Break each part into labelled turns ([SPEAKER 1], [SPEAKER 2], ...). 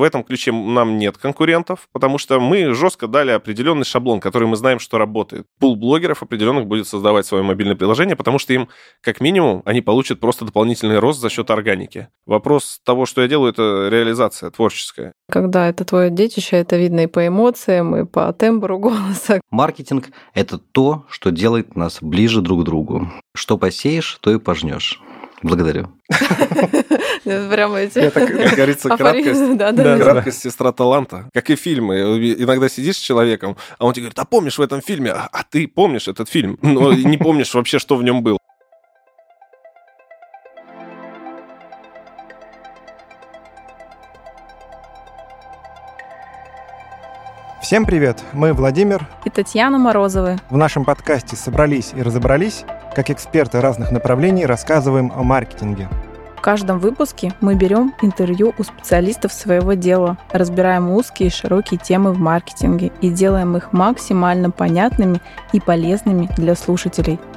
[SPEAKER 1] В этом ключе нам нет конкурентов, потому что мы жестко дали определенный шаблон, который мы знаем, что работает. Пул блогеров определенных будет создавать свое мобильное приложение, потому что им, как минимум, они получат просто дополнительный рост за счет органики. Вопрос того, что я делаю, это реализация творческая.
[SPEAKER 2] Когда это твое детище, это видно и по эмоциям, и по тембру голоса.
[SPEAKER 3] Маркетинг – это то, что делает нас ближе друг к другу. Что посеешь, то и пожнешь. Благодарю.
[SPEAKER 2] Прямо эти...
[SPEAKER 1] Это, как говорится, краткость, да, да, краткость сестра таланта. Как и фильмы. Иногда сидишь с человеком, а он тебе говорит, а помнишь в этом фильме? А, а ты помнишь этот фильм? Но не помнишь вообще, что в нем было.
[SPEAKER 4] Всем привет! Мы Владимир
[SPEAKER 2] и Татьяна Морозовы.
[SPEAKER 4] В нашем подкасте «Собрались и разобрались» как эксперты разных направлений рассказываем о маркетинге.
[SPEAKER 2] В каждом выпуске мы берем интервью у специалистов своего дела, разбираем узкие и широкие темы в маркетинге и делаем их максимально понятными и полезными для слушателей –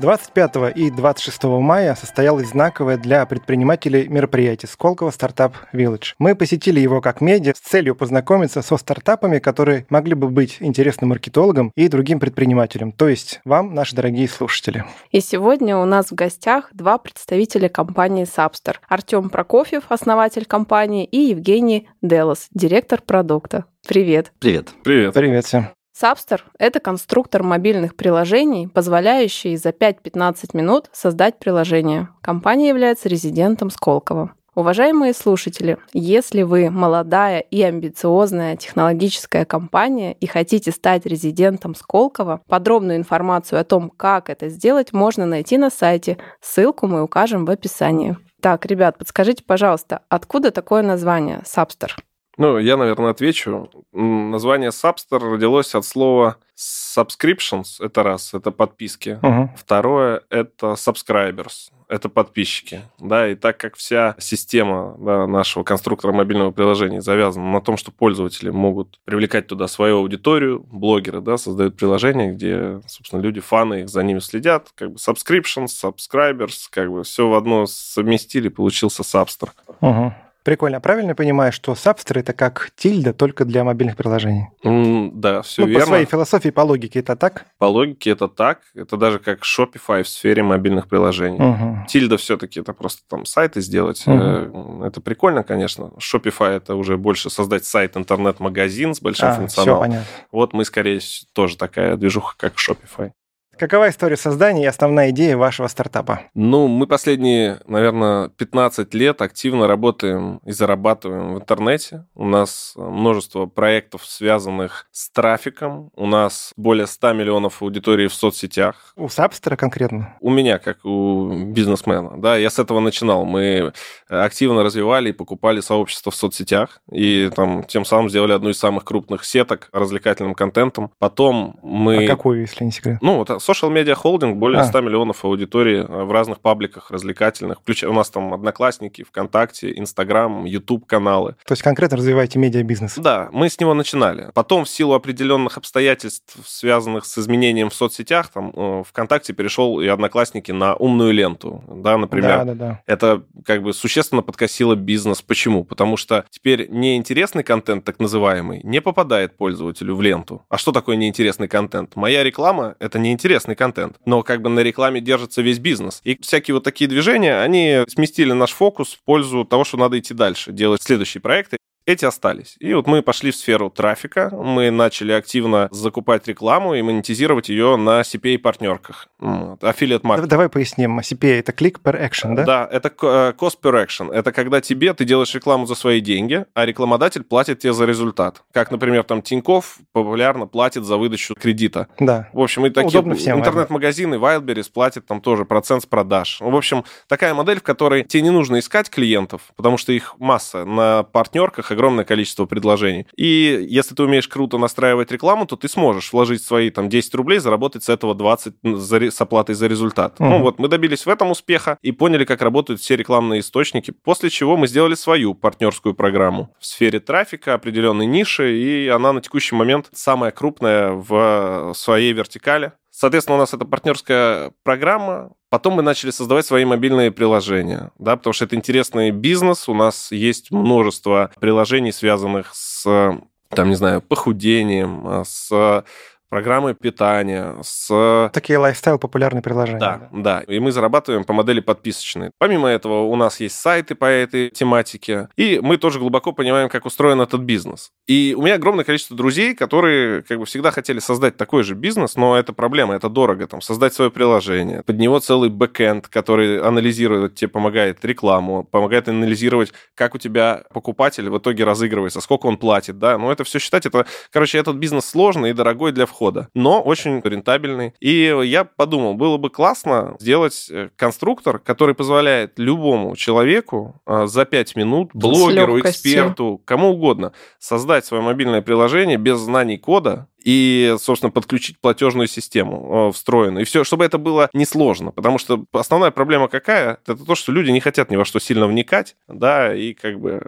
[SPEAKER 4] 25 и 26 мая состоялось знаковое для предпринимателей мероприятие Сколково Стартап Village. Мы посетили его как медиа с целью познакомиться со стартапами, которые могли бы быть интересны маркетологам и другим предпринимателям, то есть вам, наши дорогие слушатели.
[SPEAKER 2] И сегодня у нас в гостях два представителя компании Substar. Артем Прокофьев, основатель компании, и Евгений Делос, директор продукта. Привет.
[SPEAKER 3] Привет.
[SPEAKER 1] Привет.
[SPEAKER 4] Привет всем.
[SPEAKER 2] Substar — это конструктор мобильных приложений, позволяющий за 5-15 минут создать приложение. Компания является резидентом Сколково. Уважаемые слушатели, если вы молодая и амбициозная технологическая компания и хотите стать резидентом Сколково, подробную информацию о том, как это сделать, можно найти на сайте. Ссылку мы укажем в описании. Так, ребят, подскажите, пожалуйста, откуда такое название Substar?
[SPEAKER 1] Ну, я, наверное, отвечу. Название Substar родилось от слова subscriptions, это раз, это подписки.
[SPEAKER 4] Угу.
[SPEAKER 1] Второе, это subscribers, это подписчики. Да, и так как вся система да, нашего конструктора мобильного приложения завязана на том, что пользователи могут привлекать туда свою аудиторию, блогеры, да, создают приложения, где, собственно, люди, фаны их за ними следят, как бы subscriptions, subscribers, как бы все в одно совместили, получился Substar.
[SPEAKER 4] Угу. Прикольно. Правильно понимаю, что Subster это как тильда только для мобильных приложений?
[SPEAKER 1] Mm, да, все
[SPEAKER 4] ну,
[SPEAKER 1] верно.
[SPEAKER 4] По своей философии, по логике это так?
[SPEAKER 1] По логике это так. Это даже как Shopify в сфере мобильных приложений.
[SPEAKER 4] Угу.
[SPEAKER 1] Тильда все-таки это просто там сайты сделать. Угу. Это прикольно, конечно. Shopify это уже больше создать сайт, интернет-магазин с большим а, функционалом.
[SPEAKER 4] Все понятно.
[SPEAKER 1] Вот мы, скорее, тоже такая движуха, как Shopify.
[SPEAKER 4] Какова история создания и основная идея вашего стартапа?
[SPEAKER 1] Ну, мы последние, наверное, 15 лет активно работаем и зарабатываем в интернете. У нас множество проектов, связанных с трафиком. У нас более 100 миллионов аудитории в соцсетях.
[SPEAKER 4] У Сабстера конкретно?
[SPEAKER 1] У меня, как у бизнесмена. Да, я с этого начинал. Мы активно развивали и покупали сообщества в соцсетях. И там тем самым сделали одну из самых крупных сеток развлекательным контентом. Потом мы...
[SPEAKER 4] А какую, если не секрет?
[SPEAKER 1] Ну, вот Social Media Holding, более а. 100 миллионов аудитории э, в разных пабликах развлекательных. У нас там Одноклассники, ВКонтакте, Инстаграм, Ютуб каналы.
[SPEAKER 4] То есть конкретно развиваете медиабизнес?
[SPEAKER 1] Да, мы с него начинали. Потом в силу определенных обстоятельств, связанных с изменением в соцсетях, там э, ВКонтакте перешел и Одноклассники на умную ленту, да, например.
[SPEAKER 4] Да, да, да.
[SPEAKER 1] Это как бы существенно подкосило бизнес. Почему? Потому что теперь неинтересный контент, так называемый, не попадает пользователю в ленту. А что такое неинтересный контент? Моя реклама — это неинтересный интересный контент, но как бы на рекламе держится весь бизнес. И всякие вот такие движения, они сместили наш фокус в пользу того, что надо идти дальше, делать следующие проекты эти остались. И вот мы пошли в сферу трафика, мы начали активно закупать рекламу и монетизировать ее на CPA-партнерках. Вот, affiliate marketing.
[SPEAKER 4] Давай поясним. CPA – это click per action, да?
[SPEAKER 1] Да, это э, cost per action. Это когда тебе, ты делаешь рекламу за свои деньги, а рекламодатель платит тебе за результат. Как, например, там Тиньков популярно платит за выдачу кредита.
[SPEAKER 4] Да.
[SPEAKER 1] В общем, и такие интернет-магазины Wildberries платят там тоже процент с продаж. В общем, такая модель, в которой тебе не нужно искать клиентов, потому что их масса на партнерках огромное количество предложений. И если ты умеешь круто настраивать рекламу, то ты сможешь вложить свои там 10 рублей, заработать с этого 20 за, с оплатой за результат. Угу. Ну вот, мы добились в этом успеха и поняли, как работают все рекламные источники, после чего мы сделали свою партнерскую программу в сфере трафика, определенной ниши, и она на текущий момент самая крупная в своей вертикали Соответственно, у нас это партнерская программа. Потом мы начали создавать свои мобильные приложения, да, потому что это интересный бизнес. У нас есть множество приложений, связанных с там, не знаю, похудением, с программы питания, с...
[SPEAKER 4] Такие лайфстайл популярные приложения.
[SPEAKER 1] Да, да, И мы зарабатываем по модели подписочной. Помимо этого, у нас есть сайты по этой тематике, и мы тоже глубоко понимаем, как устроен этот бизнес. И у меня огромное количество друзей, которые как бы всегда хотели создать такой же бизнес, но это проблема, это дорого, там, создать свое приложение. Под него целый бэкэнд, который анализирует, тебе помогает рекламу, помогает анализировать, как у тебя покупатель в итоге разыгрывается, сколько он платит, да. Но это все считать, это, короче, этот бизнес сложный и дорогой для входа входа, но очень рентабельный. И я подумал, было бы классно сделать э, конструктор, который позволяет любому человеку э, за 5 минут, блогеру, эксперту, кому угодно, создать свое мобильное приложение без знаний кода и, собственно, подключить платежную систему э, встроенную. И все, чтобы это было несложно, потому что основная проблема какая? Это то, что люди не хотят ни во что сильно вникать, да, и как бы...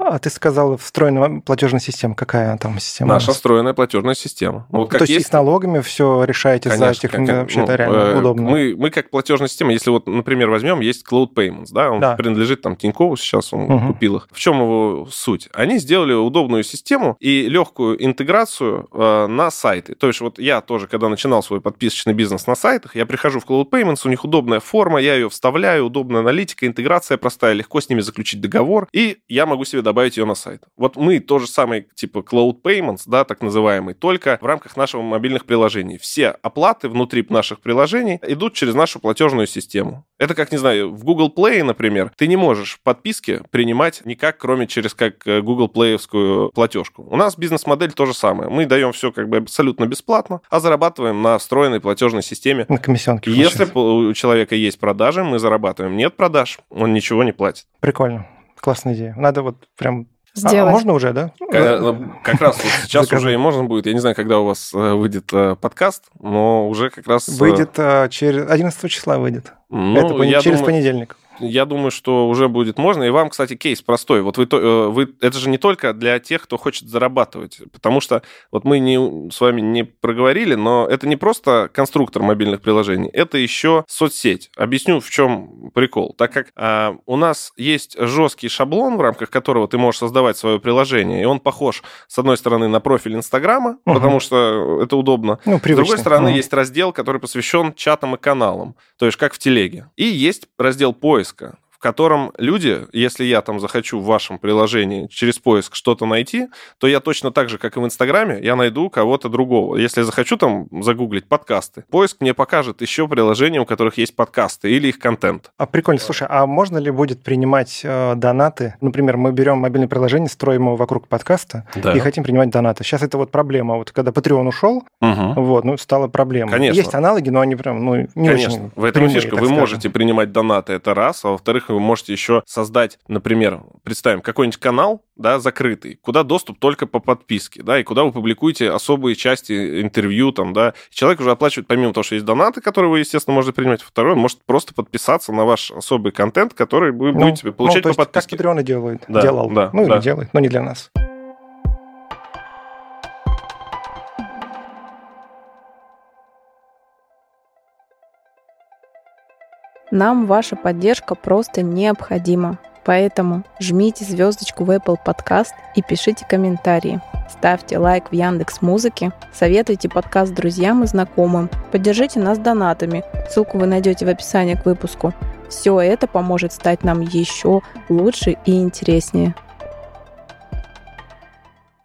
[SPEAKER 4] А, ты сказал, встроенная платежная система. Какая там система?
[SPEAKER 1] Наша встроенная платежная система.
[SPEAKER 4] Ну, вот то есть, есть и с налогами все решаете Конечно, за технику, вообще ну, реально э, удобно.
[SPEAKER 1] Мы, мы как платежная система, если вот, например, возьмем, есть Cloud Payments, да, он да. принадлежит там Тинькову сейчас, он угу. купил их. В чем его суть? Они сделали удобную систему и легкую интеграцию э, на сайты. То есть вот я тоже, когда начинал свой подписочный бизнес на сайтах, я прихожу в Cloud Payments, у них удобная форма, я ее вставляю, удобная аналитика, интеграция простая, легко с ними заключить договор, и я могу себе добавить ее на сайт. Вот мы тоже самый типа Cloud Payments, да, так называемый, только в рамках нашего мобильных приложений. Все оплаты внутри наших приложений идут через нашу платежную систему. Это как, не знаю, в Google Play, например, ты не можешь подписки принимать никак, кроме через как э, Google Play'овскую платежку. У нас бизнес-модель то же самое. Мы даем все как бы абсолютно бесплатно, а зарабатываем на встроенной платежной системе.
[SPEAKER 4] На комиссионке.
[SPEAKER 1] Если у человека есть продажи, мы зарабатываем. Нет продаж, он ничего не платит.
[SPEAKER 4] Прикольно. Классная идея. Надо вот прям
[SPEAKER 2] сделать. А,
[SPEAKER 4] можно уже, да?
[SPEAKER 1] Как, ну, как раз вот сейчас Заказать. уже и можно будет. Я не знаю, когда у вас э, выйдет э, подкаст, но уже как раз...
[SPEAKER 4] Э, выйдет через 11 числа выйдет. Ну, Это я через думаю, понедельник
[SPEAKER 1] я думаю, что уже будет можно. И вам, кстати, кейс простой. Вот вы, э, вы, это же не только для тех, кто хочет зарабатывать. Потому что вот мы не, с вами не проговорили, но это не просто конструктор мобильных приложений, это еще соцсеть. Объясню, в чем прикол. Так как а, у нас есть жесткий шаблон, в рамках которого ты можешь создавать свое приложение, и он похож, с одной стороны, на профиль Инстаграма, угу. потому что это удобно. Ну, с другой стороны, угу. есть раздел, который посвящен чатам и каналам, то есть как в телеге. И есть раздел поиск поиска в котором люди, если я там захочу в вашем приложении через поиск что-то найти, то я точно так же, как и в Инстаграме, я найду кого-то другого. Если я захочу там загуглить подкасты, поиск мне покажет еще приложения, у которых есть подкасты или их контент.
[SPEAKER 4] А прикольно. Слушай, а можно ли будет принимать э, донаты? Например, мы берем мобильное приложение, строим его вокруг подкаста да. и хотим принимать донаты. Сейчас это вот проблема. Вот когда Patreon ушел, угу. вот, ну, стала проблема.
[SPEAKER 1] Конечно.
[SPEAKER 4] Есть аналоги, но они прям, ну, не
[SPEAKER 1] Конечно.
[SPEAKER 4] очень
[SPEAKER 1] В этом фишка. Вы скажем. можете принимать донаты, это раз, а во-вторых, вы можете еще создать, например, представим, какой-нибудь канал, да, закрытый, куда доступ только по подписке, да, и куда вы публикуете особые части интервью, там, да. Человек уже оплачивает, помимо того, что есть донаты, которые вы, естественно, можете принять, второй, он может просто подписаться на ваш особый контент, который вы ну, будете получать ну, по подписке.
[SPEAKER 4] Как Patreon и делает, да, делал, да, ну, да. или делает, но не для нас.
[SPEAKER 2] Нам ваша поддержка просто необходима. Поэтому жмите звездочку в Apple Podcast и пишите комментарии. Ставьте лайк в Яндекс Музыке, советуйте подкаст друзьям и знакомым, поддержите нас донатами. Ссылку вы найдете в описании к выпуску. Все это поможет стать нам еще лучше и интереснее.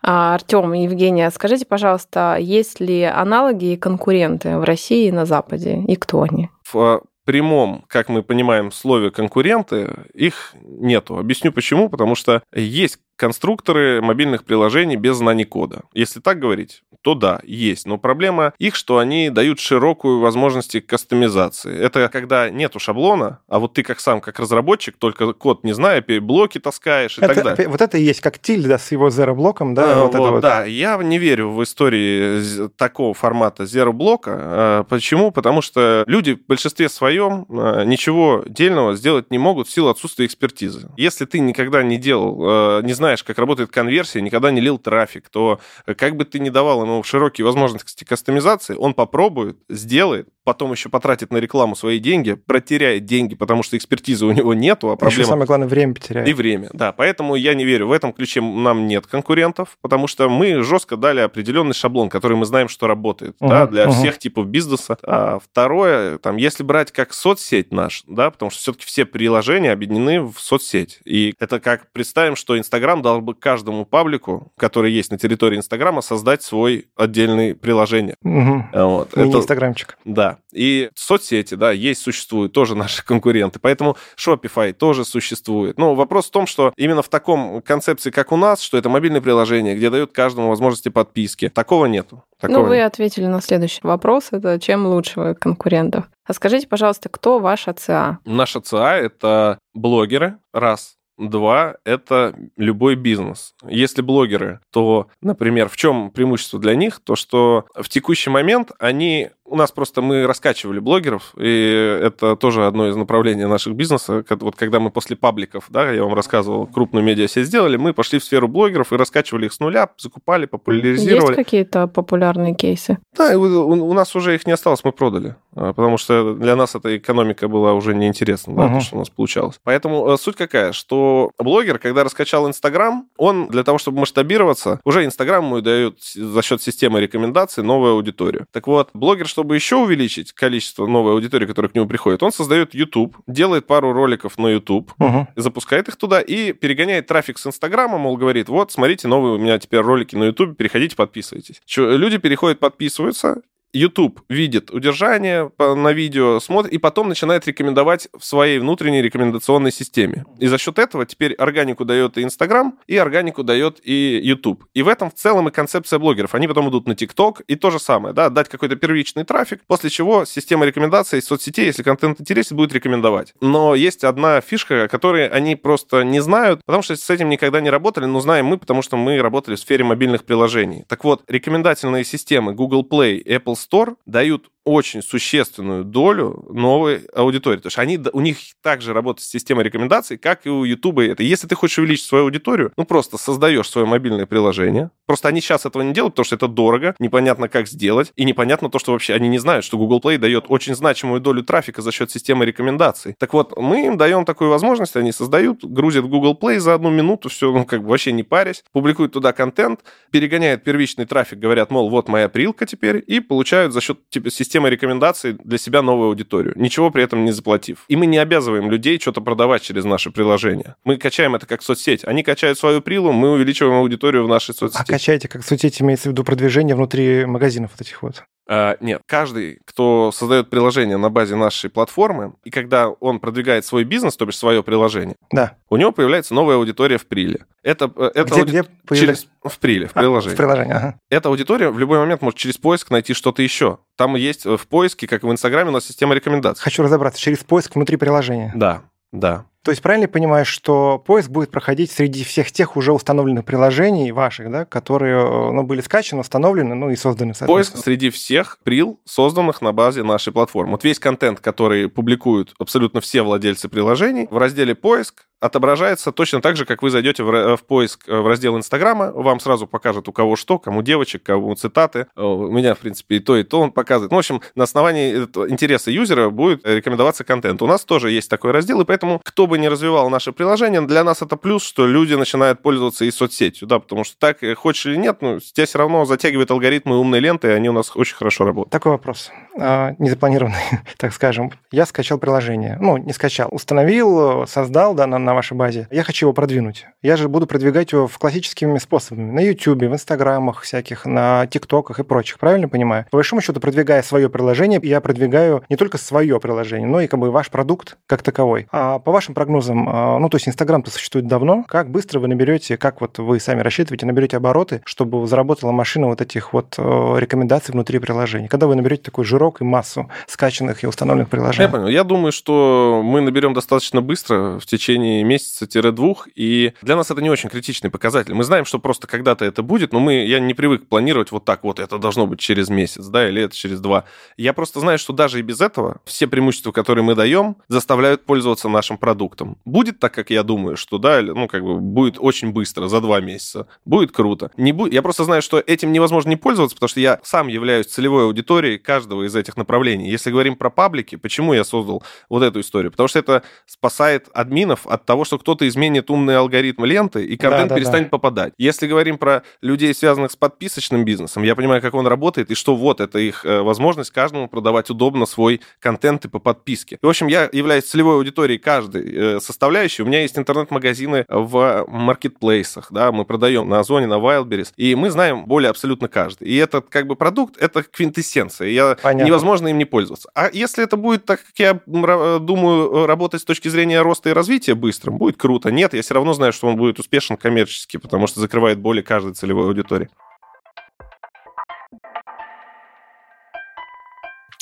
[SPEAKER 2] А, Артем и Евгения, скажите, пожалуйста, есть ли аналоги и конкуренты в России и на Западе, и кто они?
[SPEAKER 1] В прямом, как мы понимаем, слове конкуренты, их нету. Объясню почему. Потому что есть конструкторы мобильных приложений без знаний кода. Если так говорить, то да, есть. Но проблема их, что они дают широкую возможность кастомизации. Это когда нету шаблона, а вот ты как сам, как разработчик, только код не зная, блоки таскаешь и
[SPEAKER 4] это,
[SPEAKER 1] так далее.
[SPEAKER 4] Вот это и есть как тильда с его zero-блоком, да?
[SPEAKER 1] А, вот вот, вот. Да, я не верю в истории такого формата zero-блока. А, почему? Потому что люди в большинстве своем а, ничего дельного сделать не могут в силу отсутствия экспертизы. Если ты никогда не делал, не знаешь, знаешь, как работает конверсия, никогда не лил трафик, то как бы ты ни давал ему широкие возможности кастомизации, он попробует, сделает, потом еще потратит на рекламу свои деньги, протеряет деньги, потому что экспертизы у него нету, а проблема...
[SPEAKER 4] Еще самое главное, время потеряет.
[SPEAKER 1] И время, да. Поэтому я не верю. В этом ключе нам нет конкурентов, потому что мы жестко дали определенный шаблон, который мы знаем, что работает, угу, да, для угу. всех типов бизнеса. А второе, там, если брать как соцсеть наш, да, потому что все-таки все приложения объединены в соцсеть. И это как представим, что Инстаграм дал бы каждому паблику, который есть на территории Инстаграма, создать свой отдельный приложение.
[SPEAKER 4] Угу. Вот. Мини-инстаграмчик.
[SPEAKER 1] Да, и соцсети, да, есть, существуют, тоже наши конкуренты. Поэтому Shopify тоже существует. Но вопрос в том, что именно в таком концепции, как у нас, что это мобильное приложение, где дают каждому возможности подписки, такого нету. Такого
[SPEAKER 2] ну, вы нет. ответили на следующий вопрос. Это чем лучше вы конкурентов? А скажите, пожалуйста, кто ваш АЦА?
[SPEAKER 1] Наш АЦА — это блогеры, раз. Два — это любой бизнес. Если блогеры, то, например, в чем преимущество для них? То, что в текущий момент они у нас просто мы раскачивали блогеров, и это тоже одно из направлений наших бизнеса. Вот когда мы после пабликов, да, я вам рассказывал, крупную медиасеть сделали, мы пошли в сферу блогеров и раскачивали их с нуля, закупали, популяризировали.
[SPEAKER 2] Есть какие-то популярные кейсы?
[SPEAKER 1] Да, у, нас уже их не осталось, мы продали, а, потому что для нас эта экономика была уже неинтересна, да, uh-huh. то, что у нас получалось. Поэтому э, суть какая, что блогер, когда раскачал Инстаграм, он для того, чтобы масштабироваться, уже Инстаграм ему дает за счет системы рекомендаций новую аудиторию. Так вот, блогер, чтобы еще увеличить количество новой аудитории, которая к нему приходит, он создает YouTube, делает пару роликов на YouTube, угу. запускает их туда и перегоняет трафик с Инстаграма, мол, говорит, вот, смотрите, новые у меня теперь ролики на YouTube, переходите, подписывайтесь. Люди переходят, подписываются, YouTube видит удержание на видео, смотрит, и потом начинает рекомендовать в своей внутренней рекомендационной системе. И за счет этого теперь органику дает и Instagram, и органику дает и YouTube. И в этом в целом и концепция блогеров. Они потом идут на TikTok, и то же самое, да, дать какой-то первичный трафик, после чего система рекомендаций соцсетей, если контент интересен, будет рекомендовать. Но есть одна фишка, которую они просто не знают, потому что с этим никогда не работали, но знаем мы, потому что мы работали в сфере мобильных приложений. Так вот, рекомендательные системы Google Play, Apple Store дают очень существенную долю новой аудитории. Потому что они, у них также работает система рекомендаций, как и у YouTube. Это если ты хочешь увеличить свою аудиторию, ну просто создаешь свое мобильное приложение. Просто они сейчас этого не делают, потому что это дорого, непонятно как сделать, и непонятно то, что вообще они не знают, что Google Play дает очень значимую долю трафика за счет системы рекомендаций. Так вот, мы им даем такую возможность, они создают, грузят Google Play за одну минуту, все, ну как бы вообще не парясь, публикуют туда контент, перегоняют первичный трафик, говорят, мол, вот моя прилка теперь, и получают за счет типа, системы системой рекомендаций для себя новую аудиторию, ничего при этом не заплатив. И мы не обязываем людей что-то продавать через наше приложение. Мы качаем это как соцсеть. Они качают свою прилу, мы увеличиваем аудиторию в нашей соцсети.
[SPEAKER 4] А качаете как соцсеть, имеется в виду продвижение внутри магазинов вот этих вот?
[SPEAKER 1] Uh, нет, каждый, кто создает приложение на базе нашей платформы, и когда он продвигает свой бизнес, то бишь свое приложение,
[SPEAKER 4] да.
[SPEAKER 1] у него появляется новая аудитория в приле. Это, э, это
[SPEAKER 4] где, ауди... где
[SPEAKER 1] через... В приле, в приложении.
[SPEAKER 4] А, в приложении, ага.
[SPEAKER 1] Эта аудитория в любой момент может через поиск найти что-то еще. Там есть в поиске, как в Инстаграме, у нас система рекомендаций.
[SPEAKER 4] Хочу разобраться, через поиск внутри приложения.
[SPEAKER 1] Да, да.
[SPEAKER 4] То есть правильно понимаешь, что поиск будет проходить среди всех тех уже установленных приложений ваших, да, которые ну, были скачаны, установлены, ну и созданы.
[SPEAKER 1] Поиск среди всех прил, созданных на базе нашей платформы. Вот весь контент, который публикуют абсолютно все владельцы приложений, в разделе «Поиск» отображается точно так же, как вы зайдете в, в поиск э, в раздел Инстаграма, вам сразу покажет у кого что, кому девочек, кому цитаты. У меня, в принципе, и то, и то он показывает. Ну, в общем, на основании интереса юзера будет рекомендоваться контент. У нас тоже есть такой раздел, и поэтому кто бы не развивал наше приложение, для нас это плюс, что люди начинают пользоваться и соцсетью, да, потому что так, э, хочешь или нет, ну, здесь все равно затягивает алгоритмы умной ленты, и они у нас очень хорошо работают.
[SPEAKER 4] Такой вопрос, незапланированный, так скажем. Я скачал приложение, ну, не скачал, установил, создал, да, на, на вашей базе. Я хочу его продвинуть. Я же буду продвигать его в классическими способами. На YouTube, в Инстаграмах всяких, на ТикТоках и прочих. Правильно понимаю? По большому счету, продвигая свое приложение, я продвигаю не только свое приложение, но и как бы ваш продукт как таковой. А по вашим прогнозам, а, ну, то есть Инстаграм-то существует давно. Как быстро вы наберете, как вот вы сами рассчитываете, наберете обороты, чтобы заработала машина вот этих вот э, рекомендаций внутри приложения? Когда вы наберете такой жирок широкую массу скачанных и установленных приложений?
[SPEAKER 1] Я понял. Я думаю, что мы наберем достаточно быстро, в течение месяца-двух, и для нас это не очень критичный показатель. Мы знаем, что просто когда-то это будет, но мы, я не привык планировать вот так вот, это должно быть через месяц, да, или это через два. Я просто знаю, что даже и без этого все преимущества, которые мы даем, заставляют пользоваться нашим продуктом. Будет так, как я думаю, что, да, ну, как бы будет очень быстро, за два месяца. Будет круто. Не будет. Я просто знаю, что этим невозможно не пользоваться, потому что я сам являюсь целевой аудиторией каждого из этих направлений. Если говорим про паблики, почему я создал вот эту историю? Потому что это спасает админов от того, что кто-то изменит умный алгоритм ленты, и контент да, да, перестанет да. попадать. Если говорим про людей, связанных с подписочным бизнесом, я понимаю, как он работает, и что вот это их э, возможность каждому продавать удобно свой контент и по подписке. И, в общем, я являюсь целевой аудиторией каждой э, составляющей. У меня есть интернет-магазины в маркетплейсах, да, мы продаем на Озоне, на Wildberries, и мы знаем более абсолютно каждый. И этот как бы продукт, это квинтэссенция. Я, невозможно им не пользоваться. А если это будет, так как я думаю, работать с точки зрения роста и развития быстрым, будет круто. Нет, я все равно знаю, что он будет успешен коммерчески, потому что закрывает боли каждой целевой аудитории.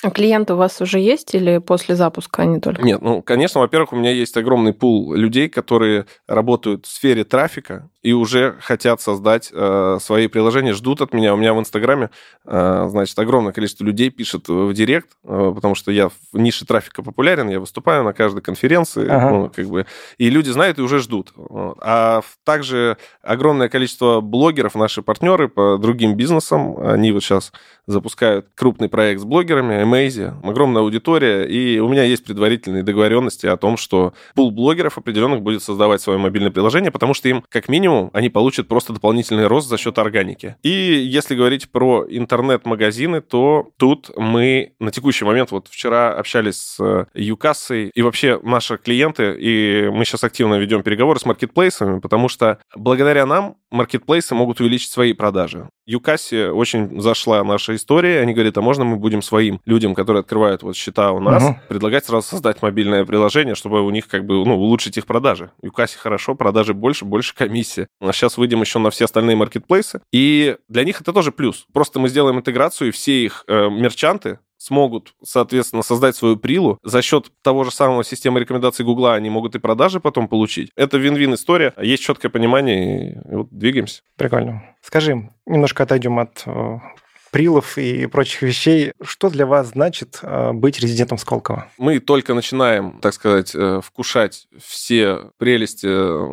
[SPEAKER 2] А клиенты у вас уже есть или после запуска они только?
[SPEAKER 1] Нет, ну, конечно, во-первых, у меня есть огромный пул людей, которые работают в сфере трафика и уже хотят создать э, свои приложения, ждут от меня. У меня в Инстаграме, э, значит, огромное количество людей пишет в Директ, э, потому что я в нише трафика популярен, я выступаю на каждой конференции, ага. ну, как бы, и люди знают и уже ждут. А также огромное количество блогеров, наши партнеры по другим бизнесам, они вот сейчас запускают крупный проект с блогерами, Amazing, огромная аудитория, и у меня есть предварительные договоренности о том, что пул блогеров определенных будет создавать свое мобильное приложение, потому что им, как минимум, они получат просто дополнительный рост за счет органики. И если говорить про интернет-магазины, то тут мы на текущий момент, вот вчера общались с Юкассой, и вообще наши клиенты, и мы сейчас активно ведем переговоры с маркетплейсами, потому что благодаря нам маркетплейсы могут увеличить свои продажи. Юкасси очень зашла наша история, они говорят, а можно мы будем своим людям, которые открывают вот счета у нас, угу. предлагать сразу создать мобильное приложение, чтобы у них как бы ну, улучшить их продажи. Юкасси хорошо, продажи больше, больше комиссия. А сейчас выйдем еще на все остальные маркетплейсы, и для них это тоже плюс. Просто мы сделаем интеграцию, и все их э, мерчанты смогут, соответственно, создать свою прилу. За счет того же самого системы рекомендаций Гугла они могут и продажи потом получить. Это вин-вин история. Есть четкое понимание, и вот двигаемся.
[SPEAKER 4] Прикольно. Скажи, немножко отойдем от э, прилов и прочих вещей. Что для вас значит э, быть резидентом Сколково?
[SPEAKER 1] Мы только начинаем, так сказать, э, вкушать все прелести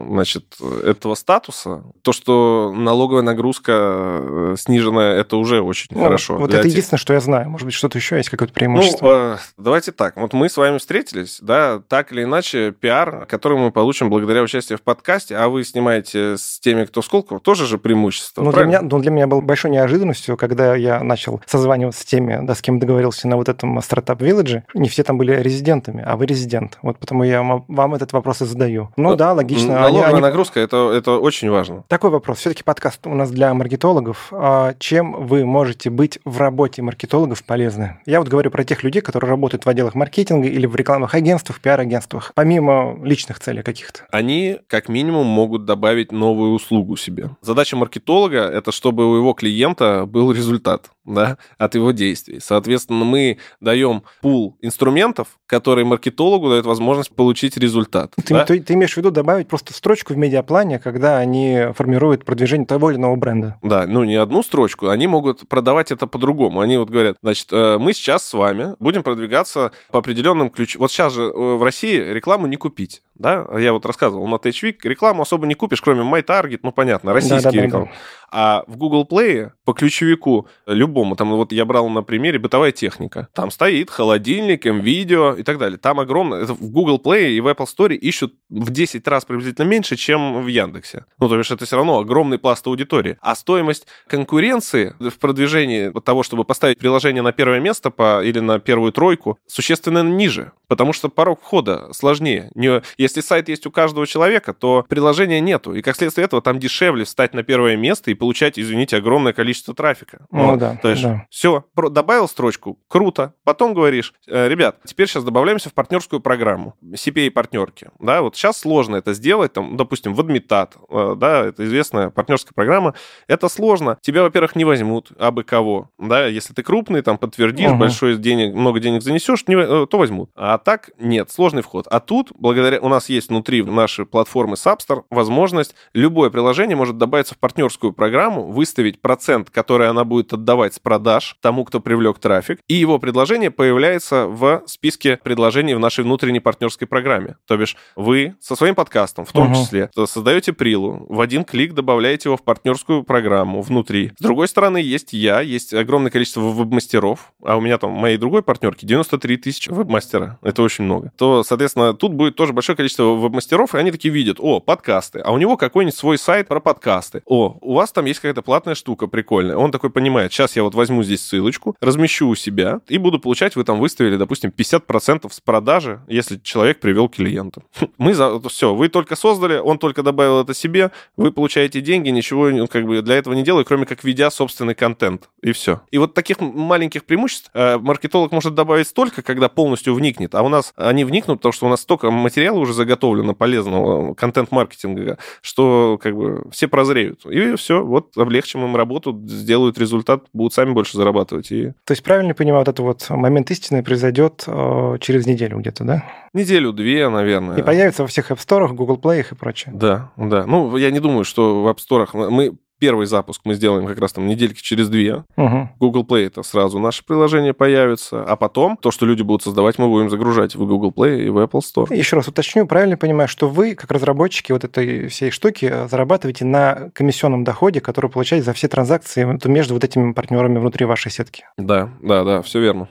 [SPEAKER 1] значит, этого статуса. То, что налоговая нагрузка э, снижена, это уже очень ну, хорошо.
[SPEAKER 4] Вот это тех... единственное, что я знаю. Может быть, что-то еще есть, какое-то преимущество?
[SPEAKER 1] Ну, давайте так. Вот мы с вами встретились, да, так или иначе, пиар, который мы получим благодаря участию в подкасте, а вы снимаете с теми, кто Сколково, тоже же преимущество,
[SPEAKER 4] ну, для меня, ну, для меня было большой неожиданностью, когда я я начал созваниваться с теми, да, с кем договорился на вот этом стартап Village, не все там были резидентами, а вы резидент. Вот потому я вам этот вопрос и задаю. Ну да, логично.
[SPEAKER 1] Налоговая они, нагрузка это, это очень важно.
[SPEAKER 4] Такой вопрос. Все-таки подкаст у нас для маркетологов. А чем вы можете быть в работе маркетологов полезны? Я вот говорю про тех людей, которые работают в отделах маркетинга или в рекламных агентствах, пиар-агентствах, помимо личных целей каких-то.
[SPEAKER 1] Они как минимум могут добавить новую услугу себе. Задача маркетолога – это чтобы у его клиента был результат результат да, от его действий. Соответственно, мы даем пул инструментов, которые маркетологу дают возможность получить результат.
[SPEAKER 4] Ты,
[SPEAKER 1] да?
[SPEAKER 4] ты, ты имеешь в виду добавить просто строчку в медиаплане, когда они формируют продвижение того или иного бренда?
[SPEAKER 1] Да, ну не одну строчку, они могут продавать это по-другому. Они вот говорят, значит, э, мы сейчас с вами будем продвигаться по определенным ключам. Вот сейчас же э, в России рекламу не купить. Да, я вот рассказывал на THWeek, рекламу особо не купишь, кроме MyTarget, ну понятно, российские да, да, рекламы. Да, да. А в Google Play по ключевику любому, там вот я брал на примере бытовая техника, там стоит холодильник, видео и так далее. Там огромное, это в Google Play и в Apple Store ищут в 10 раз приблизительно меньше, чем в Яндексе. Ну, то есть это все равно огромный пласт аудитории. А стоимость конкуренции в продвижении того, чтобы поставить приложение на первое место по, или на первую тройку, существенно ниже, потому что порог входа сложнее. Не, если сайт есть у каждого человека, то приложения нету, и как следствие этого там дешевле встать на первое место и получать, извините, огромное количество трафика.
[SPEAKER 4] Ну, вот. да.
[SPEAKER 1] То есть
[SPEAKER 4] да.
[SPEAKER 1] все, добавил строчку, круто. Потом говоришь, «Э, ребят, теперь сейчас добавляемся в партнерскую программу, CPA-партнерки. Да, вот сейчас сложно это сделать, там, допустим, в Адмитат, э, да, это известная партнерская программа. Это сложно. Тебя, во-первых, не возьмут, абы кого. Да, если ты крупный, там, подтвердишь,
[SPEAKER 4] Мгм.
[SPEAKER 1] большой денег, много денег занесешь, не, э, то возьмут. А так нет, сложный вход. А тут, благодаря, у нас есть внутри нашей платформы Substar возможность, любое приложение может добавиться в партнерскую программу, выставить процент, который она будет отдавать с продаж тому, кто привлек трафик, и его предложение появляется в списке предложений в нашей внутренней партнерской программе. То бишь, вы со своим подкастом, в том
[SPEAKER 4] Мгм.
[SPEAKER 1] числе, создаете прилу, в один клик добавляете его в партнерскую программу внутри. С другой стороны, есть я, есть огромное количество веб-мастеров, а у меня там, моей другой партнерки, 93 тысячи веб-мастера. Это очень много. То, соответственно, тут будет тоже большое количество веб-мастеров, и они такие видят, о, подкасты, а у него какой-нибудь свой сайт про подкасты. О, у вас там есть какая-то платная штука прикольная. Он такой понимает, сейчас я вот возьму здесь ссылочку, размещу у себя и буду получать, вы там выставили, допустим, 50% с продажи, если человек привел клиента. Мы за... Все, вы только создали, он только добавил это себе, вы получаете деньги, ничего ну, как бы для этого не делая, кроме как ведя собственный контент. И все. И вот таких маленьких преимуществ э, маркетолог может добавить столько, когда полностью вникнет. А у нас они вникнут, потому что у нас столько материала уже заготовлено полезного контент-маркетинга, что как бы все прозреют. И все, вот облегчим им работу, сделают результат, будут сами больше зарабатывать. И
[SPEAKER 4] То есть правильно понимаю, вот этот вот момент истины произойдет э, через неделю где-то, да?
[SPEAKER 1] неделю-две, наверное.
[SPEAKER 4] И появится во всех App Store, Google Play и прочее.
[SPEAKER 1] Да, да. Ну, я не думаю, что в App Store мы первый запуск мы сделаем как раз там недельки через две.
[SPEAKER 4] Угу.
[SPEAKER 1] Google Play это сразу наше приложение появится, а потом то, что люди будут создавать, мы будем загружать в Google Play и в Apple Store.
[SPEAKER 4] Еще раз уточню, правильно понимаю, что вы, как разработчики вот этой всей штуки, э, зарабатываете на комиссионном доходе, который получаете за все транзакции между вот этими партнерами внутри вашей сетки.
[SPEAKER 1] Да, да, да, все верно.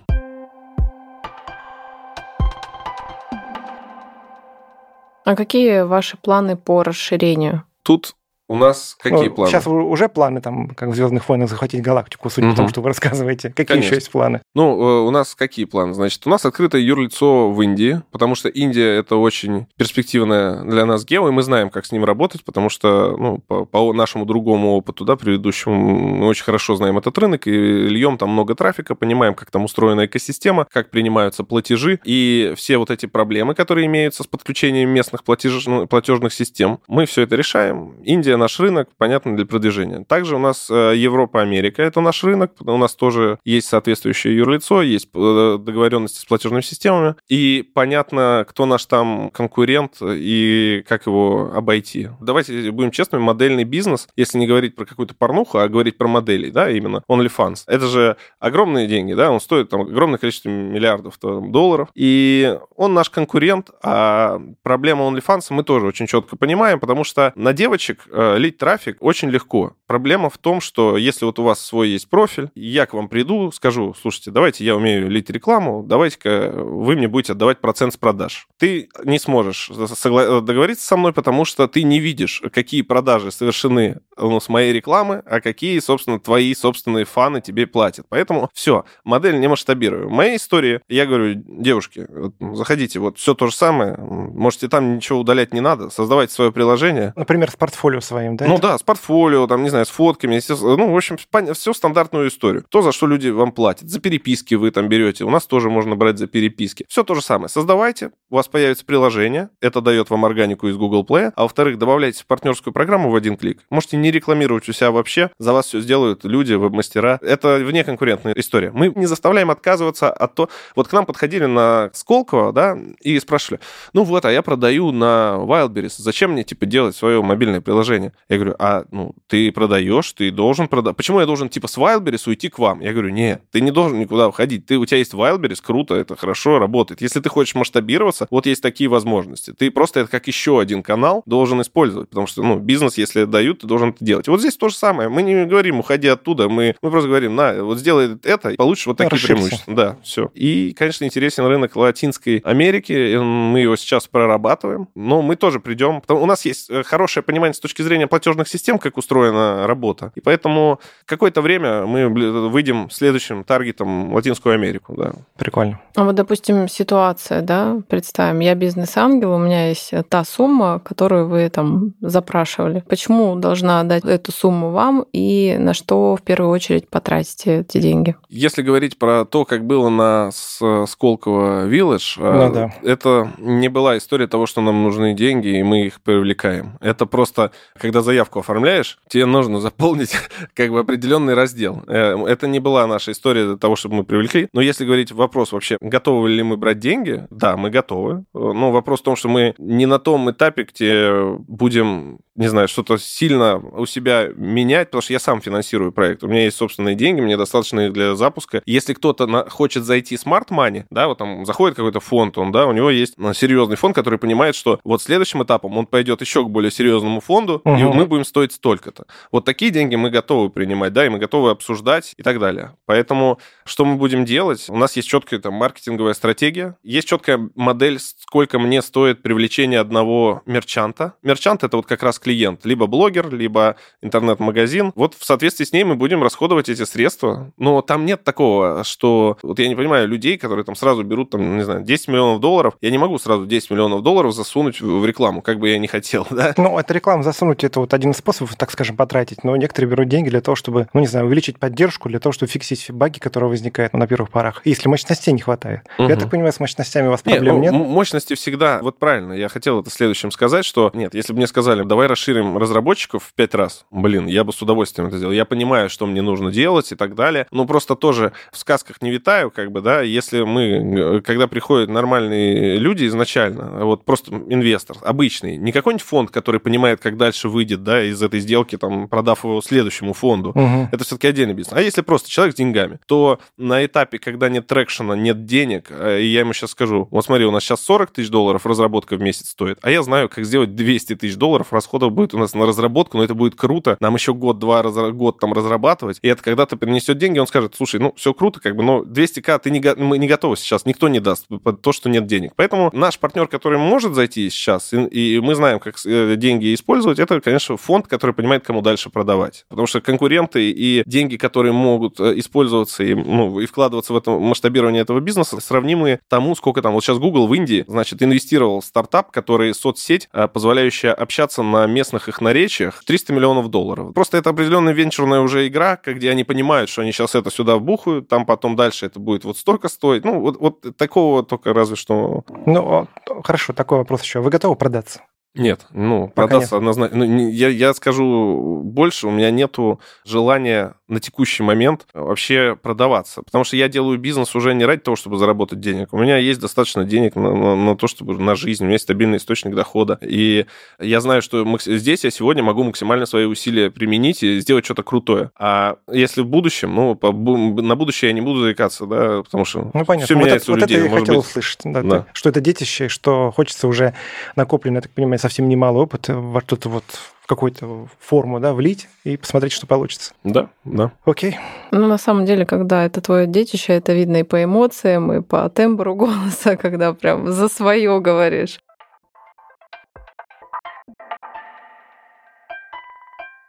[SPEAKER 2] А какие ваши планы по расширению?
[SPEAKER 1] Тут у нас какие
[SPEAKER 4] Ну,
[SPEAKER 1] планы?
[SPEAKER 4] Сейчас уже планы, там, как в «Звездных войнах», захватить галактику, судя по тому, что вы рассказываете. Какие
[SPEAKER 1] Конечно.
[SPEAKER 4] еще есть планы?
[SPEAKER 1] Ну, э, у нас какие планы? Значит, у нас открытое юрлицо в Индии, потому что Индия это очень перспективная для нас гео, и мы знаем, как с ним работать, потому что, ну, по, по нашему другому опыту, да, предыдущему, мы очень хорошо знаем этот рынок, и льем там много трафика, понимаем, как там устроена экосистема, как принимаются платежи, и все вот эти проблемы, которые имеются с подключением местных платеж... ну, платежных систем, мы все это решаем. Индия наш рынок, понятно, для продвижения. Также у нас э, Европа, Америка это наш рынок, у нас тоже есть соответствующее юрлицо, есть э, договоренности с платежными системами, и понятно, кто наш там конкурент и как его обойти. Давайте будем честными, модельный бизнес, если не говорить про какую-то порнуху, а говорить про модели, да, именно OnlyFans. Это же огромные деньги, да, он стоит там огромное количество миллиардов там, долларов, и он наш конкурент, а проблема OnlyFans мы тоже очень четко понимаем, потому что на девочек э, лить трафик очень легко. Проблема в том, что если вот у вас свой есть профиль, я к вам приду, скажу, слушайте, давайте я умею лить рекламу, давайте-ка вы мне будете отдавать процент с продаж. Ты не сможешь согла- договориться со мной, потому что ты не видишь, какие продажи совершены ну, с моей рекламы, а какие, собственно, твои собственные фаны тебе платят. Поэтому все, модель не масштабирую. В моей истории я говорю, девушки, заходите, вот все то же самое, можете там ничего удалять не надо, создавайте свое приложение,
[SPEAKER 4] Например, с портфолио своим, да?
[SPEAKER 1] ну да, с портфолио, там, не знаю, с фотками, ну, в общем, все стандартную историю. То, за что люди вам платят. За переписки вы там берете. У нас тоже можно брать за переписки. Все то же самое. Создавайте, у вас появится приложение, это дает вам органику из Google Play, а во-вторых, добавляйте в партнерскую программу в один клик. Можете не рекламировать у себя вообще, за вас все сделают люди, веб-мастера. Это вне конкурентная история. Мы не заставляем отказываться от то... Вот к нам подходили на Сколково, да, и спрашивали, ну вот, а я продаю на Wildberries, зачем мне, типа, делать свое мобильное приложение? Я говорю, а, ну, ты продаешь, ты должен продать. Почему я должен, типа, с Wildberries уйти к вам? Я говорю, нет, ты не должен никуда уходить. Ты, у тебя есть Wildberries, круто, это хорошо работает. Если ты хочешь масштабироваться, вот есть такие возможности. Ты просто это как еще один канал должен использовать, потому что, ну, бизнес, если дают, ты должен это делать. Вот здесь то же самое. Мы не говорим, уходи оттуда, мы, мы просто говорим, на, вот сделай это, и получишь вот такие
[SPEAKER 4] Расширься.
[SPEAKER 1] преимущества. Да, все. И, конечно, интересен рынок Латинской Америки. Мы его сейчас прорабатываем, но мы тоже придем. Потому у нас есть э, хорошее понимание с точки зрения зрения платежных систем, как устроена работа. И поэтому какое-то время мы выйдем следующим таргетом в Латинскую Америку. Да.
[SPEAKER 4] Прикольно.
[SPEAKER 2] А вот, допустим, ситуация, да, представим, я бизнес-ангел, у меня есть та сумма, которую вы там запрашивали. Почему должна отдать эту сумму вам и на что в первую очередь потратите эти деньги?
[SPEAKER 1] Если говорить про то, как было на Сколково Village, ну, да. это не была история того, что нам нужны деньги, и мы их привлекаем. Это просто, когда заявку оформляешь, тебе нужно заполнить как бы определенный раздел. Э, это не была наша история для того, чтобы мы привлекли. Но если говорить вопрос вообще, готовы ли мы брать деньги, да, мы готовы. Но вопрос в том, что мы не на том этапе, где будем не знаю, что-то сильно у себя менять, потому что я сам финансирую проект. У меня есть собственные деньги, мне достаточно их для запуска. Если кто-то на, хочет зайти smart money, да, вот там заходит какой-то фонд, он, да, у него есть ну, серьезный фонд, который понимает, что вот следующим этапом он пойдет еще к более серьезному фонду, угу. и мы будем стоить столько-то. Вот такие деньги мы готовы принимать, да, и мы готовы обсуждать и так далее. Поэтому что мы будем делать? У нас есть четкая там маркетинговая стратегия, есть четкая модель, сколько мне стоит привлечение одного мерчанта. Мерчант это вот как раз клиент, либо блогер, либо интернет-магазин. Вот в соответствии с ней мы будем расходовать эти средства. Но там нет такого, что... Вот я не понимаю людей, которые там сразу берут, там, не знаю, 10 миллионов долларов. Я не могу сразу 10 миллионов долларов засунуть в рекламу, как бы я не хотел, да?
[SPEAKER 4] Ну, это рекламу засунуть, это вот один из способов, так скажем, потратить. Но некоторые берут деньги для того, чтобы, ну, не знаю, увеличить поддержку, для того, чтобы фиксить баги, которые возникают ну, на первых порах, если мощностей не хватает. Угу. Я так понимаю, с мощностями у вас проблем нет?
[SPEAKER 1] нет? Мощности всегда... Вот правильно, я хотел это следующим сказать, что нет, если бы мне сказали, давай расширим разработчиков в пять раз. Блин, я бы с удовольствием это сделал. Я понимаю, что мне нужно делать и так далее. Но просто тоже в сказках не витаю, как бы, да, если мы, когда приходят нормальные люди изначально, вот просто инвестор, обычный, не какой-нибудь фонд, который понимает, как дальше выйдет, да, из этой сделки, там, продав его следующему фонду. Угу. Это все-таки отдельный бизнес. А если просто человек с деньгами, то на этапе, когда нет трекшена, нет денег, э, и я ему сейчас скажу, вот смотри, у нас сейчас 40 тысяч долларов разработка в месяц стоит, а я знаю, как сделать 200 тысяч долларов, расходов будет у нас на разработку, но это будет круто, нам еще год-два год там разрабатывать, и это когда-то принесет деньги, он скажет, слушай, ну, все круто, как бы, но 200к ты не, мы не готовы сейчас, никто не даст то, что нет денег. Поэтому наш партнер, который может зайти сейчас, и, и мы знаем, как э, деньги использовать, это, конечно, фонд, который понимает, кому дальше продавать. Потому что конкуренты и деньги, которые могут э, использоваться и, ну, и вкладываться в это масштабирование этого бизнеса, сравнимы тому, сколько там, вот сейчас Google в Индии, значит, инвестировал в стартап, который соцсеть, э, позволяющая общаться на местных их наречиях, 300 миллионов долларов. Просто это определенная венчурная уже игра, где они понимают, что они сейчас это сюда вбухают, там потом дальше это будет вот столько стоить. Ну, вот, вот такого только разве что...
[SPEAKER 4] Ну, хорошо, такой вопрос еще. Вы готовы продаться?
[SPEAKER 1] Нет, ну, Пока продаться нет. однозначно. Ну, я, я скажу больше, у меня нету желания на текущий момент вообще продаваться. Потому что я делаю бизнес уже не ради того, чтобы заработать денег. У меня есть достаточно денег на, на, на то, чтобы на жизнь. У меня есть стабильный источник дохода. И я знаю, что здесь я сегодня могу максимально свои усилия применить и сделать что-то крутое. А если в будущем, ну, по, на будущее я не буду заикаться, да, потому что
[SPEAKER 4] ну, понятно. все вот меняется это, у вот людей. это я хотел быть... услышать, да, да. что это детище, что хочется уже накоплено, я так понимаю, совсем немалый опыт во что-то вот в какую-то форму, да, влить и посмотреть, что получится.
[SPEAKER 1] Да, да.
[SPEAKER 4] Окей.
[SPEAKER 2] Ну, на самом деле, когда это твое детище, это видно и по эмоциям, и по тембру голоса, когда прям за свое говоришь.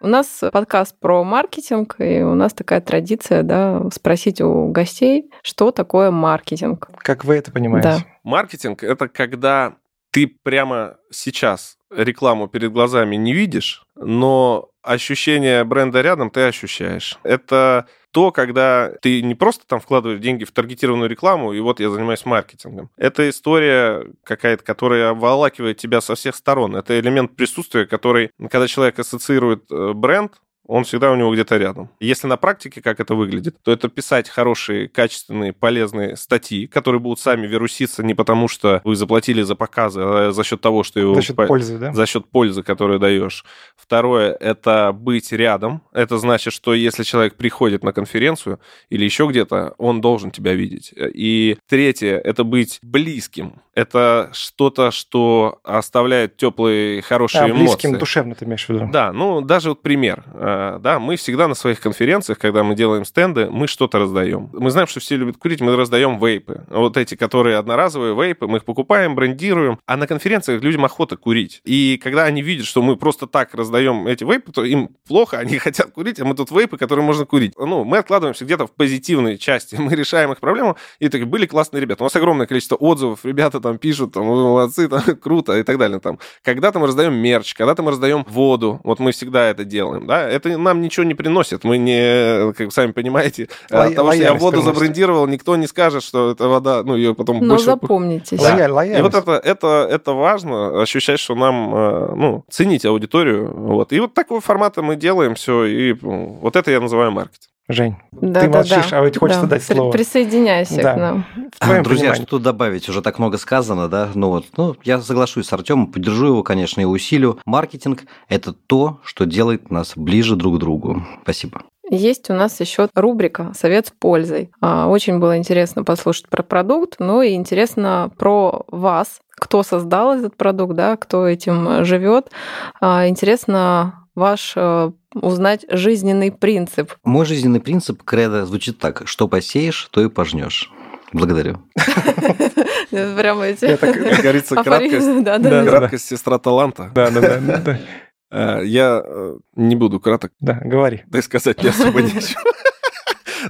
[SPEAKER 2] У нас подкаст про маркетинг, и у нас такая традиция, да, спросить у гостей, что такое маркетинг.
[SPEAKER 4] Как вы это понимаете? Да.
[SPEAKER 1] Маркетинг — это когда ты прямо сейчас рекламу перед глазами не видишь, но ощущение бренда рядом ты ощущаешь. Это то, когда ты не просто там вкладываешь деньги в таргетированную рекламу, и вот я занимаюсь маркетингом. Это история какая-то, которая обволакивает тебя со всех сторон. Это элемент присутствия, который, когда человек ассоциирует э, бренд, он всегда у него где-то рядом. Если на практике как это выглядит, то это писать хорошие, качественные, полезные статьи, которые будут сами вируситься не потому, что вы заплатили за показы, а за счет того, что его...
[SPEAKER 4] За счет по... пользы, да?
[SPEAKER 1] За счет пользы, которую даешь. Второе — это быть рядом. Это значит, что если человек приходит на конференцию или еще где-то, он должен тебя видеть. И третье — это быть близким. Это что-то, что оставляет теплые, хорошие а,
[SPEAKER 4] эмоции.
[SPEAKER 1] близким
[SPEAKER 4] душевно ты имеешь в виду?
[SPEAKER 1] Да, ну даже вот пример э, да, мы всегда на своих конференциях, когда мы делаем стенды, мы что-то раздаем. Мы знаем, что все любят курить, мы раздаем вейпы. Вот эти, которые одноразовые вейпы, мы их покупаем, брендируем, а на конференциях людям охота курить. И когда они видят, что мы просто так раздаем эти вейпы, то им плохо, они хотят курить, а мы тут вейпы, которые можно курить. Ну, мы откладываемся где-то в позитивной части, мы решаем их проблему, и так были классные ребята. У нас огромное количество отзывов, ребята там пишут, там, молодцы, там, круто и так далее. Там. Когда-то мы раздаем мерч, когда-то мы раздаем воду, вот мы всегда это делаем, да, это нам ничего не приносит, мы не, как сами понимаете, Ло- от того, что я воду приносит. забрендировал, никто не скажет, что это вода, ну, ее потом
[SPEAKER 2] Но больше... запомнитесь.
[SPEAKER 1] Да. Лояль, лояльность. И вот это, это, это важно, ощущать, что нам, э, ну, ценить аудиторию, вот. И вот такого формата мы делаем все, и ну, вот это я называю маркетинг.
[SPEAKER 4] Жень, да, ты да, молчишь, да. а ведь хочется да. дать слово.
[SPEAKER 2] Присоединяйся да. к нам.
[SPEAKER 3] А, друзья, понимании. что тут добавить? Уже так много сказано, да? Ну вот, ну, я соглашусь с Артемом, поддержу его, конечно, и усилию. Маркетинг – это то, что делает нас ближе друг к другу. Спасибо.
[SPEAKER 2] Есть у нас еще рубрика «Совет с пользой». А, очень было интересно послушать про продукт, но и интересно про вас, кто создал этот продукт, да, кто этим живет. А, интересно ваш э, узнать жизненный принцип.
[SPEAKER 3] Мой жизненный принцип кредо звучит так: что посеешь, то и пожнешь. Благодарю.
[SPEAKER 2] Прямо эти...
[SPEAKER 1] Это, как говорится, краткость, краткость сестра таланта.
[SPEAKER 4] Да, да, да.
[SPEAKER 1] Э, я э, не буду краток.
[SPEAKER 4] Да, говори.
[SPEAKER 1] Да и сказать мне особо нечего.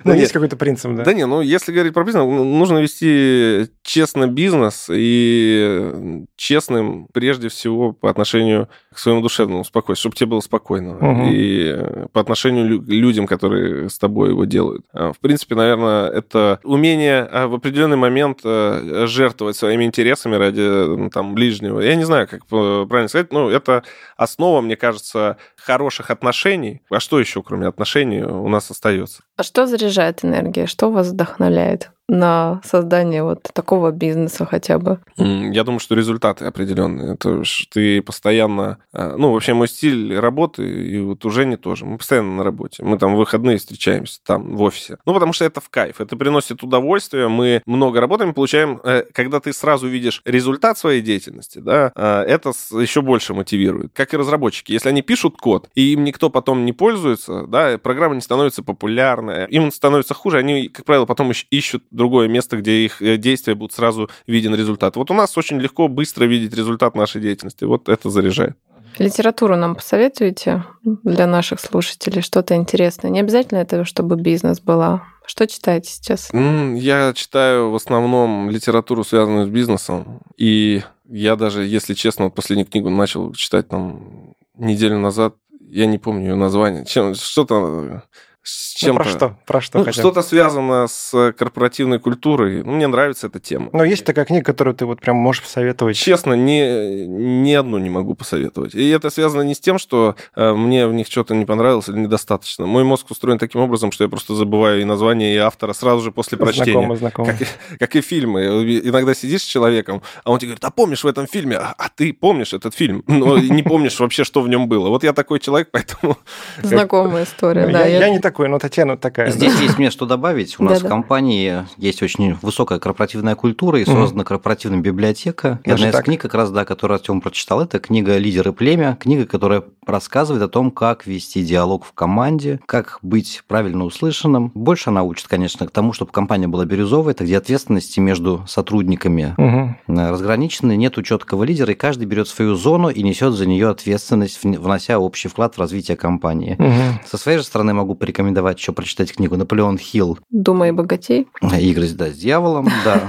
[SPEAKER 4] Ну, есть какой-то принцип, да?
[SPEAKER 1] Да не, ну, если говорить про бизнес, ну, нужно вести честно бизнес и честным прежде всего по отношению к своему душевному спокойствию, чтобы тебе было спокойно. Угу. И по отношению к людям, которые с тобой его делают. А, в принципе, наверное, это умение а, в определенный момент а, жертвовать своими интересами ради там, ближнего. Я не знаю, как правильно сказать, но это основа, мне кажется, хороших отношений. А что еще, кроме отношений, у нас остается?
[SPEAKER 2] А что заряжает энергия? Что вас вдохновляет? На создание вот такого бизнеса хотя бы?
[SPEAKER 1] Я думаю, что результаты определенные. Это ты постоянно... А, ну, вообще, мой стиль работы, и вот у Жени тоже. Мы постоянно на работе. Мы там в выходные встречаемся там в офисе. Ну, потому что это в кайф. Это приносит удовольствие. Мы много работаем, получаем... Э, когда ты сразу видишь результат своей деятельности, да, а, это еще больше мотивирует. Как и разработчики. Если они пишут код, и им никто потом не пользуется, да, программа не становится популярной, им становится хуже, они, как правило, потом ищут другое место, где их э, действия будут сразу виден результат. Вот у нас очень легко, быстро видеть результат нашей деятельности. Вот это заряжает.
[SPEAKER 2] Литературу нам посоветуете для наших слушателей? Что-то интересное? Не обязательно это, чтобы бизнес была. Что читаете сейчас?
[SPEAKER 1] Я читаю в основном литературу, связанную с бизнесом. И я даже, если честно, вот последнюю книгу начал читать там неделю назад. Я не помню ее название. Чем, что-то
[SPEAKER 4] с чем-то. Ну, про что? Про что
[SPEAKER 1] ну, что-то связано с корпоративной культурой. Ну, мне нравится эта тема.
[SPEAKER 4] Но есть такая книга, которую ты вот прям можешь посоветовать?
[SPEAKER 1] Честно, ни, ни одну не могу посоветовать. И это связано не с тем, что э, мне в них что-то не понравилось или недостаточно. Мой мозг устроен таким образом, что я просто забываю и название, и автора сразу же после прочтения. Знакомо, знакомо. Как, как и фильмы. Иногда сидишь с человеком, а он тебе говорит, а помнишь в этом фильме? А, а ты помнишь этот фильм? Но не помнишь вообще, что в нем было. Вот я такой человек, поэтому...
[SPEAKER 2] Знакомая история,
[SPEAKER 4] да. Я не такой, но Татьяна такая.
[SPEAKER 3] Здесь да? есть мне что добавить. У нас в компании есть очень высокая корпоративная культура и создана корпоративная библиотека. И одна из книг, как раз, да, которую Артем прочитал, это книга «Лидеры племя», книга, которая рассказывает о том, как вести диалог в команде, как быть правильно услышанным. Больше она учит, конечно, к тому, чтобы компания была бирюзовая, это где ответственности между сотрудниками угу. разграничены, нет четкого лидера, и каждый берет свою зону и несет за нее ответственность, внося общий вклад в развитие компании. Угу. Со своей же стороны могу порекомендовать еще прочитать книгу Наполеон Хилл.
[SPEAKER 2] «Думай богатей».
[SPEAKER 3] Игры да, с дьяволом, да.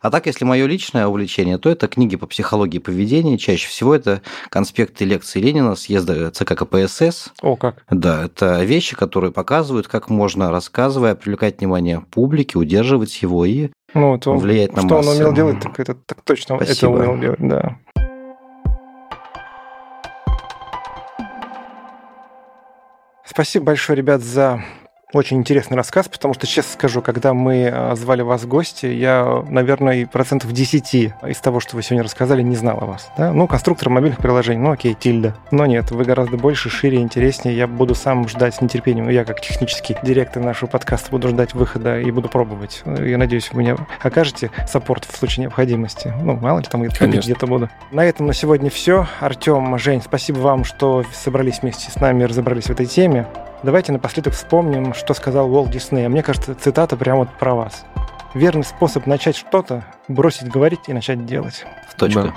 [SPEAKER 3] А так, если мое личное увлечение, то это книги по психологии поведения. Чаще всего это конспекты лекций Ленина, съезда ЦК КПСС.
[SPEAKER 4] О, как?
[SPEAKER 3] Да, это вещи, которые показывают, как можно, рассказывая, привлекать внимание публики, удерживать его и ну, он, влиять на
[SPEAKER 4] что
[SPEAKER 3] массы.
[SPEAKER 4] он умел делать, так это так точно Спасибо. это умел делать, да. Спасибо большое, ребят, за очень интересный рассказ, потому что, честно скажу, когда мы а, звали вас в гости, я, наверное, процентов 10 из того, что вы сегодня рассказали, не знал о вас. Да? Ну, конструктор мобильных приложений, ну окей, тильда. Но нет, вы гораздо больше, шире, интереснее. Я буду сам ждать с нетерпением. Я, как технический директор нашего подкаста, буду ждать выхода и буду пробовать. Я надеюсь, вы мне окажете саппорт в случае необходимости. Ну, мало ли, там где-то буду. На этом на сегодня все. Артем, Жень, спасибо вам, что собрались вместе с нами и разобрались в этой теме. Давайте напоследок вспомним, что сказал Уолт Дисней. А мне кажется, цитата прямо вот про вас. Верный способ начать что-то – бросить говорить и начать делать.
[SPEAKER 3] В точку. Да.